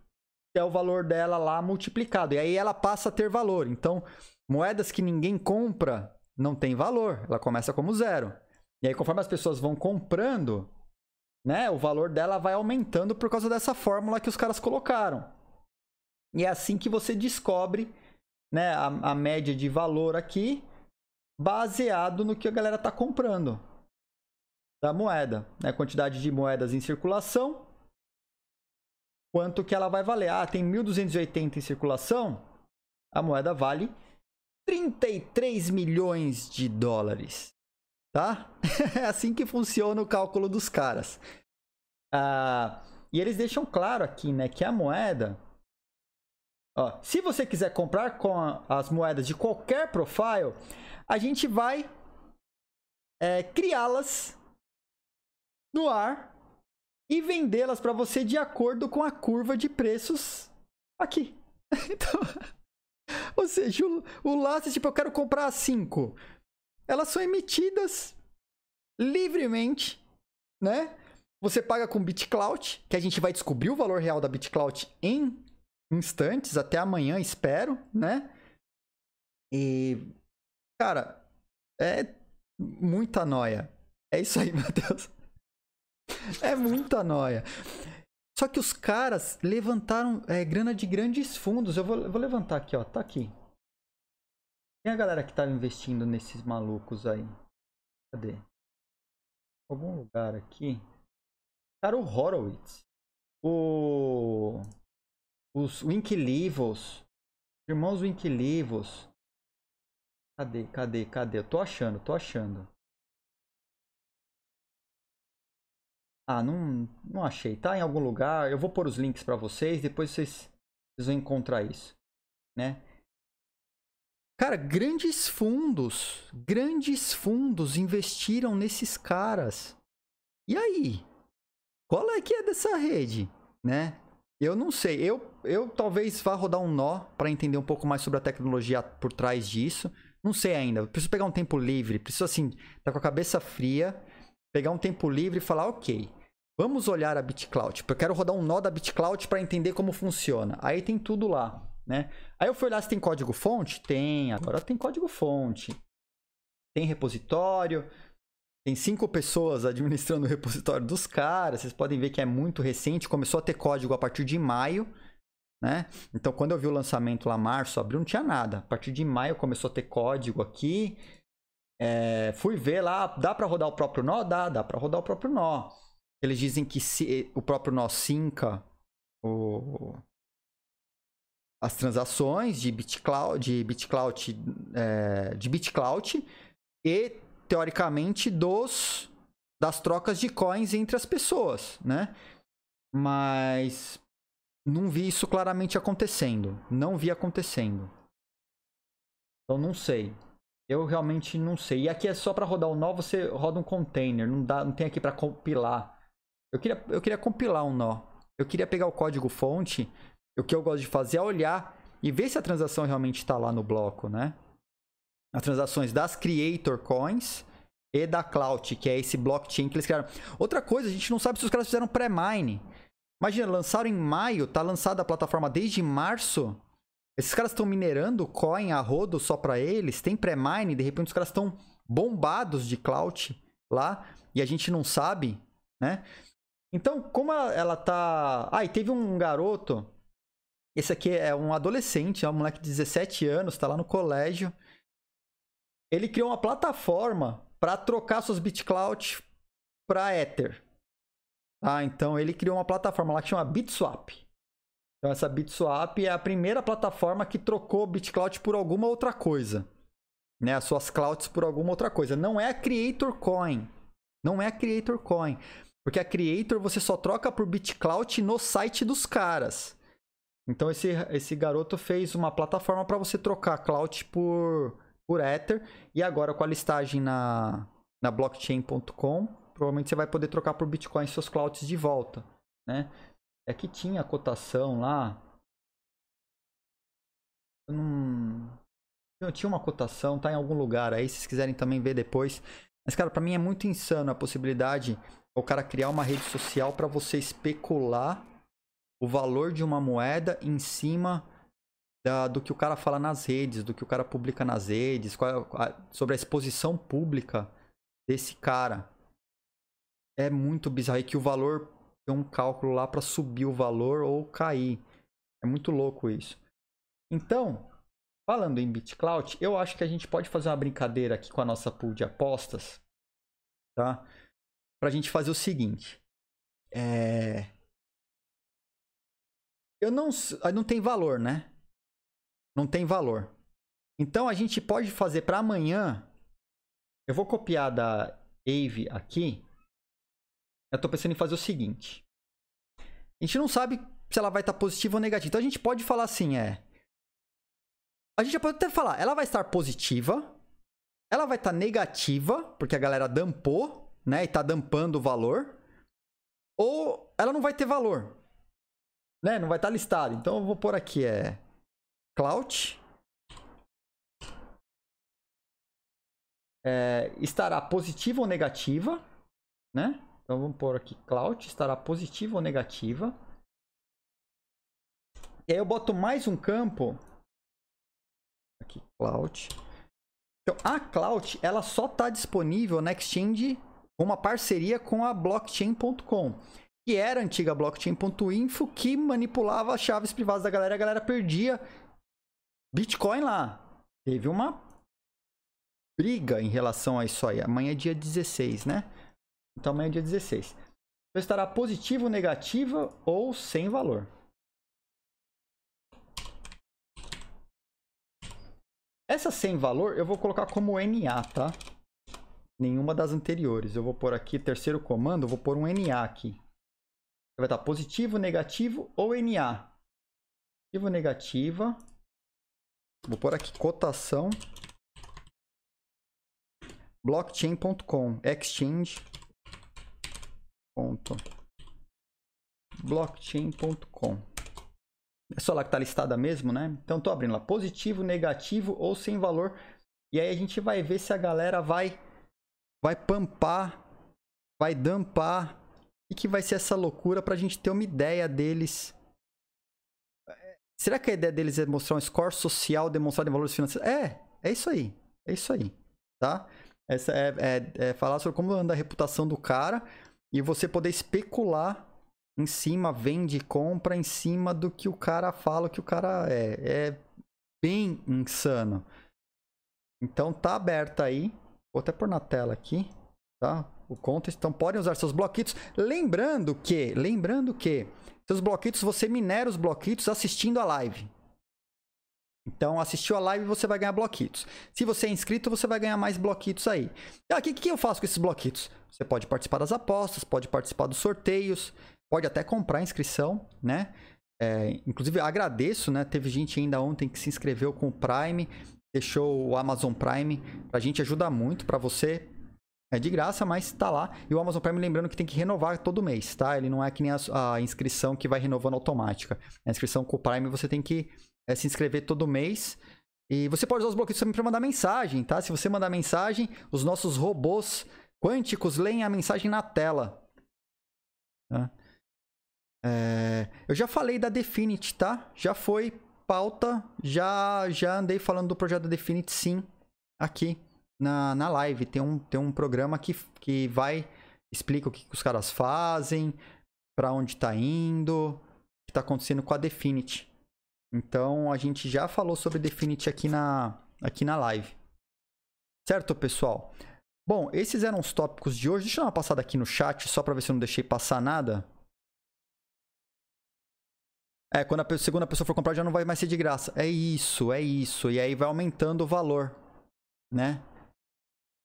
Speaker 2: é o valor dela lá multiplicado. E aí ela passa a ter valor. Então, moedas que ninguém compra não tem valor. Ela começa como zero. E aí, conforme as pessoas vão comprando, né, o valor dela vai aumentando por causa dessa fórmula que os caras colocaram. E é assim que você descobre né, a, a média de valor aqui, baseado no que a galera está comprando da moeda. Né? Quantidade de moedas em circulação, quanto que ela vai valer. Ah, tem 1.280 em circulação, a moeda vale 33 milhões de dólares. Tá? é assim que funciona o cálculo dos caras. Ah, e eles deixam claro aqui né, que a moeda Ó, se você quiser comprar com as moedas de qualquer profile, a gente vai é, criá-las no ar e vendê-las para você de acordo com a curva de preços aqui. então, ou seja, o, o laço, tipo, eu quero comprar 5. Elas são emitidas livremente, né? Você paga com BitClout, que a gente vai descobrir o valor real da BitClout em instantes, até amanhã, espero, né? E, cara, é muita noia. É isso aí, Matheus. É muita noia. Só que os caras levantaram é, grana de grandes fundos. Eu vou, eu vou levantar aqui, ó. Tá aqui. Quem é a galera que tava investindo nesses malucos aí? Cadê? Algum lugar aqui. Cara, o Horowitz. O os Winklevoss. Irmãos Winklevoss. Cadê, cadê, cadê? Eu tô achando, tô achando. Ah, não, não achei. Tá em algum lugar. Eu vou pôr os links para vocês. Depois vocês, vocês vão encontrar isso. Né? Cara, grandes fundos, grandes fundos investiram nesses caras. E aí? Qual é que é dessa rede, né? Eu não sei. Eu, eu talvez vá rodar um nó para entender um pouco mais sobre a tecnologia por trás disso. Não sei ainda. preciso pegar um tempo livre. Preciso, assim, tá com a cabeça fria, pegar um tempo livre e falar, ok, vamos olhar a BitCloud. Eu quero rodar um nó da BitCloud para entender como funciona. Aí tem tudo lá, né? Aí eu fui olhar se tem código fonte. Tem. Agora tem código fonte. Tem repositório. Tem cinco pessoas administrando o repositório dos caras. Vocês podem ver que é muito recente. Começou a ter código a partir de maio. Né? Então, quando eu vi o lançamento lá, março, abril, não tinha nada. A partir de maio começou a ter código aqui. É, fui ver lá, dá para rodar o próprio nó? Dá, dá para rodar o próprio nó. Eles dizem que se, o próprio nó sinca o, as transações de BitCloud, de BitCloud, é, de BitCloud e teoricamente, dos das trocas de coins entre as pessoas, né? Mas não vi isso claramente acontecendo. Não vi acontecendo. Então não sei. Eu realmente não sei. E aqui é só para rodar o nó, você roda um container, não dá, não tem aqui para compilar. Eu queria, eu queria compilar um nó. Eu queria pegar o código fonte. O que eu gosto de fazer é olhar e ver se a transação realmente está lá no bloco, né? as transações das Creator Coins e da Cloud, que é esse blockchain que eles criaram. Outra coisa, a gente não sabe se os caras fizeram pré-mine. Imagina, lançaram em maio, tá lançada a plataforma desde março. Esses caras estão minerando coin a rodo só para eles, tem pré-mine, de repente os caras estão bombados de cloud lá e a gente não sabe, né? Então, como ela, tá. Ah, e teve um garoto. Esse aqui é um adolescente, é um moleque de 17 anos, tá lá no colégio. ele criou uma plataforma para trocar suas BitCloud para Ether. Tá? Então ele criou uma plataforma lá que chama BitSwap. Então essa BitSwap é a primeira plataforma que trocou BitCloud por alguma outra coisa. Né? As suas clouds por alguma outra coisa. Não é a Creator Coin. Não é a Creator Coin. Porque a Creator você só troca por BitCloud no site dos caras. Então esse, esse garoto fez uma plataforma para você trocar cloud por, por Ether. E agora com a listagem na, na blockchain.com, provavelmente você vai poder trocar por Bitcoin seus clouds de volta. Né? É que tinha cotação lá. Eu não... Eu tinha uma cotação, tá em algum lugar aí, se vocês quiserem também ver depois. Mas, cara, para mim é muito insano a possibilidade o cara criar uma rede social para você especular o valor de uma moeda em cima da, do que o cara fala nas redes, do que o cara publica nas redes, qual, a, sobre a exposição pública desse cara. É muito bizarro. E que o valor tem um cálculo lá para subir o valor ou cair. É muito louco isso. Então, falando em BitCloud, eu acho que a gente pode fazer uma brincadeira aqui com a nossa pool de apostas, tá? Pra gente fazer o seguinte. É eu não, não tem valor, né? Não tem valor. Então a gente pode fazer para amanhã. Eu vou copiar da Ave aqui. Eu estou pensando em fazer o seguinte. A gente não sabe se ela vai estar positiva ou negativa. Então a gente pode falar assim, é. A gente pode até falar, ela vai estar positiva, ela vai estar negativa, porque a galera dampou, né? E tá dampando o valor. Ou ela não vai ter valor né? Não vai estar listado. Então eu vou pôr aqui é cloud é, estará positiva ou negativa, né? Então vamos pôr aqui cloud estará positiva ou negativa. E aí eu boto mais um campo aqui cloud. Então a cloud ela só está disponível na exchange uma parceria com a blockchain.com que era a antiga blockchain.info, que manipulava as chaves privadas da galera, a galera perdia Bitcoin lá. Teve uma briga em relação a isso aí. Amanhã é dia 16, né? Então amanhã é dia 16. Então estará positivo, negativa ou sem valor. Essa sem valor eu vou colocar como NA, tá? Nenhuma das anteriores. Eu vou pôr aqui, terceiro comando, vou pôr um NA aqui. Vai estar positivo, negativo ou NA. Positivo, negativa. Vou pôr aqui cotação. Blockchain.com. Exchange. Blockchain.com. É só lá que está listada mesmo, né? Então tô abrindo lá positivo, negativo ou sem valor. E aí a gente vai ver se a galera vai vai pampar, vai dampar e que vai ser essa loucura para a gente ter uma ideia deles. Será que a ideia deles é mostrar um score social demonstrado em valores financeiros? É, é isso aí. É isso aí. Tá? Essa é, é, é falar sobre como anda a reputação do cara e você poder especular em cima, vende e compra em cima do que o cara fala, que o cara é. É bem insano. Então tá aberto aí. Vou até pôr na tela aqui, tá? o contest, então podem usar seus bloquitos. Lembrando que, lembrando que, seus bloquitos, você minera os bloquitos assistindo a live. Então, assistiu a live, você vai ganhar bloquitos. Se você é inscrito, você vai ganhar mais bloquitos aí. E aqui, o que eu faço com esses bloquitos? Você pode participar das apostas, pode participar dos sorteios, pode até comprar inscrição, né? É, inclusive, agradeço, né? Teve gente ainda ontem que se inscreveu com o Prime, deixou o Amazon Prime. Pra gente ajuda muito, para você é de graça, mas tá lá. E o Amazon Prime lembrando que tem que renovar todo mês, tá? Ele não é que nem a, a inscrição que vai renovando automática. A inscrição com o Prime você tem que é, se inscrever todo mês. E você pode usar os bloqueios também para mandar mensagem, tá? Se você mandar mensagem, os nossos robôs quânticos leem a mensagem na tela. Tá? É... Eu já falei da Definite, tá? Já foi pauta, já, já andei falando do projeto Definite sim, aqui na, na live. Tem um, tem um programa que, que vai, explica o que, que os caras fazem, para onde está indo, o que está acontecendo com a Definity. Então a gente já falou sobre Definity aqui na, aqui na live. Certo, pessoal? Bom, esses eram os tópicos de hoje. Deixa eu dar uma passada aqui no chat, só para ver se eu não deixei passar nada. É, quando a segunda pessoa for comprar já não vai mais ser de graça. É isso, é isso. E aí vai aumentando o valor, né?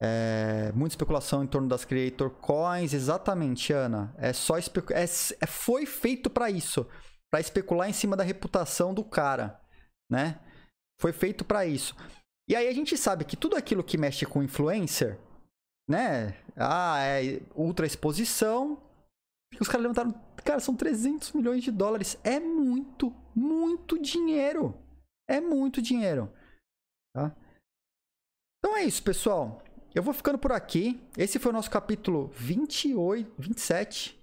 Speaker 2: É, muita especulação em torno das Creator Coins. Exatamente, Ana. É só especu... é, é, foi feito para isso. para especular em cima da reputação do cara, né? Foi feito para isso. E aí a gente sabe que tudo aquilo que mexe com influencer, né? Ah, é ultra exposição. Os caras levantaram. Cara, são 300 milhões de dólares. É muito, muito dinheiro. É muito dinheiro. Tá? Então é isso, pessoal. Eu vou ficando por aqui. Esse foi o nosso capítulo 28, 27.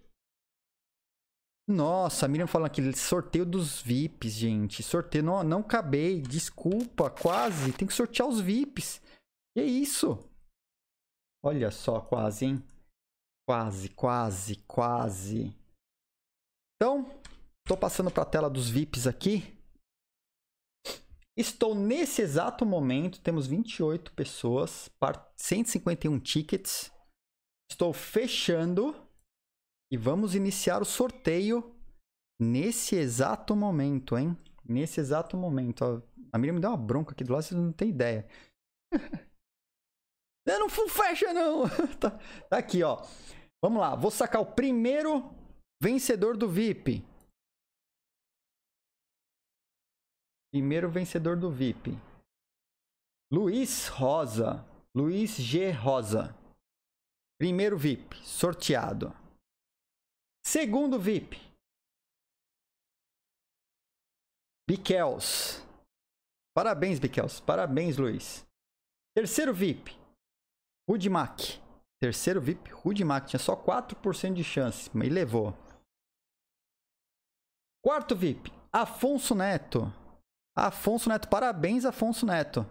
Speaker 2: Nossa, a Miriam falando aqui, sorteio dos VIPs, gente. Sorteio, não, não acabei, desculpa, quase. Tem que sortear os VIPs. Que isso? Olha só, quase, hein? Quase, quase, quase. Então, tô passando para a tela dos VIPs aqui. Estou nesse exato momento, temos 28 pessoas, 151 tickets. Estou fechando e vamos iniciar o sorteio nesse exato momento, hein? Nesse exato momento. A Miriam me deu uma bronca aqui do lado, vocês não tem ideia. não, não fecha não. tá, tá aqui, ó. Vamos lá, vou sacar o primeiro vencedor do VIP. Primeiro vencedor do VIP. Luiz Rosa. Luiz G. Rosa. Primeiro VIP, sorteado. Segundo VIP. Biquels. Parabéns, Biquels. Parabéns, Luiz. Terceiro VIP. Rudimac. Terceiro VIP, Rudimac. Tinha só 4% de chance, mas levou. Quarto VIP, Afonso Neto. Afonso Neto, parabéns, Afonso Neto.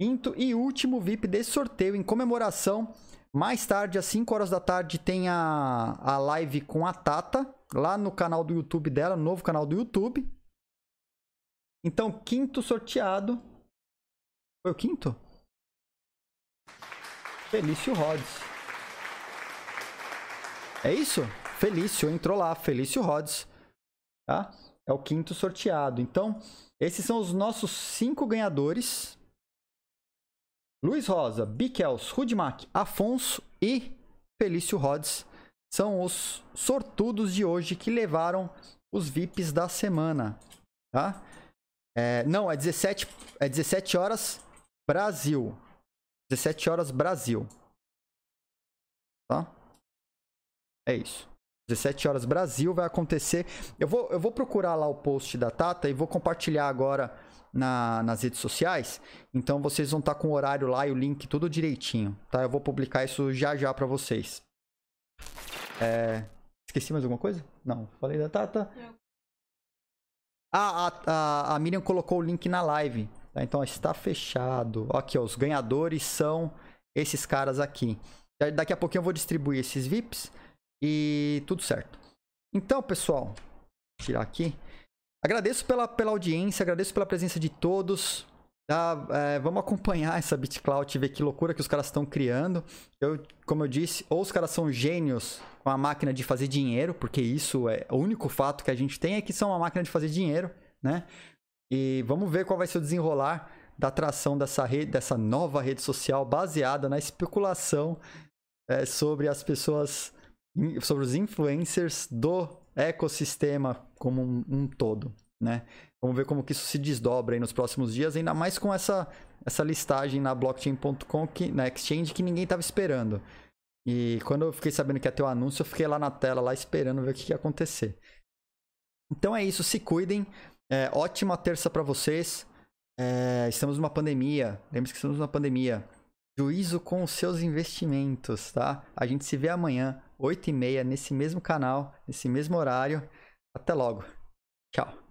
Speaker 2: Quinto e último VIP desse sorteio em comemoração. Mais tarde, às 5 horas da tarde, tem a, a live com a Tata, lá no canal do YouTube dela, no novo canal do YouTube. Então, quinto sorteado. Foi o quinto? Felício Rhodes. É isso? Felício, entrou lá, Felício Rhodes. Tá? É o quinto sorteado. Então, esses são os nossos cinco ganhadores. Luiz Rosa, Biquels, Rudmack, Afonso e Felício Rhodes são os sortudos de hoje que levaram os VIPs da semana. Tá? É, não, é 17, é 17 horas Brasil. 17 horas Brasil. Tá? É isso. 17 horas Brasil vai acontecer. Eu vou, eu vou procurar lá o post da Tata e vou compartilhar agora na, nas redes sociais. Então vocês vão estar com o horário lá e o link tudo direitinho, tá? Eu vou publicar isso já já para vocês. É... Esqueci mais alguma coisa? Não, falei da Tata. Ah, a, a, a Miriam colocou o link na live. Tá? Então está fechado. Aqui, ó, os ganhadores são esses caras aqui. Daqui a pouquinho eu vou distribuir esses VIPs. E tudo certo. Então, pessoal, tirar aqui. Agradeço pela, pela audiência, agradeço pela presença de todos. Tá? É, vamos acompanhar essa BitCloud, ver que loucura que os caras estão criando. Eu, como eu disse, ou os caras são gênios com a máquina de fazer dinheiro, porque isso é o único fato que a gente tem é que são uma máquina de fazer dinheiro, né? E vamos ver qual vai ser o desenrolar da atração dessa rede, dessa nova rede social baseada na especulação é, sobre as pessoas sobre os influencers do ecossistema como um, um, todo, né? Vamos ver como que isso se desdobra aí nos próximos dias, ainda mais com essa, essa listagem na blockchain.com, na exchange, que ninguém estava esperando. E quando eu fiquei sabendo que ia ter o um anúncio, eu fiquei lá na tela, lá esperando ver o que ia acontecer. Então é isso, se cuidem. É, ótima terça para vocês. É, estamos numa pandemia. Lembre-se que estamos numa pandemia. Juízo com os seus investimentos, tá? A gente se vê amanhã, 8 e meia, nesse mesmo canal, nesse mesmo horário. Até logo. Tchau.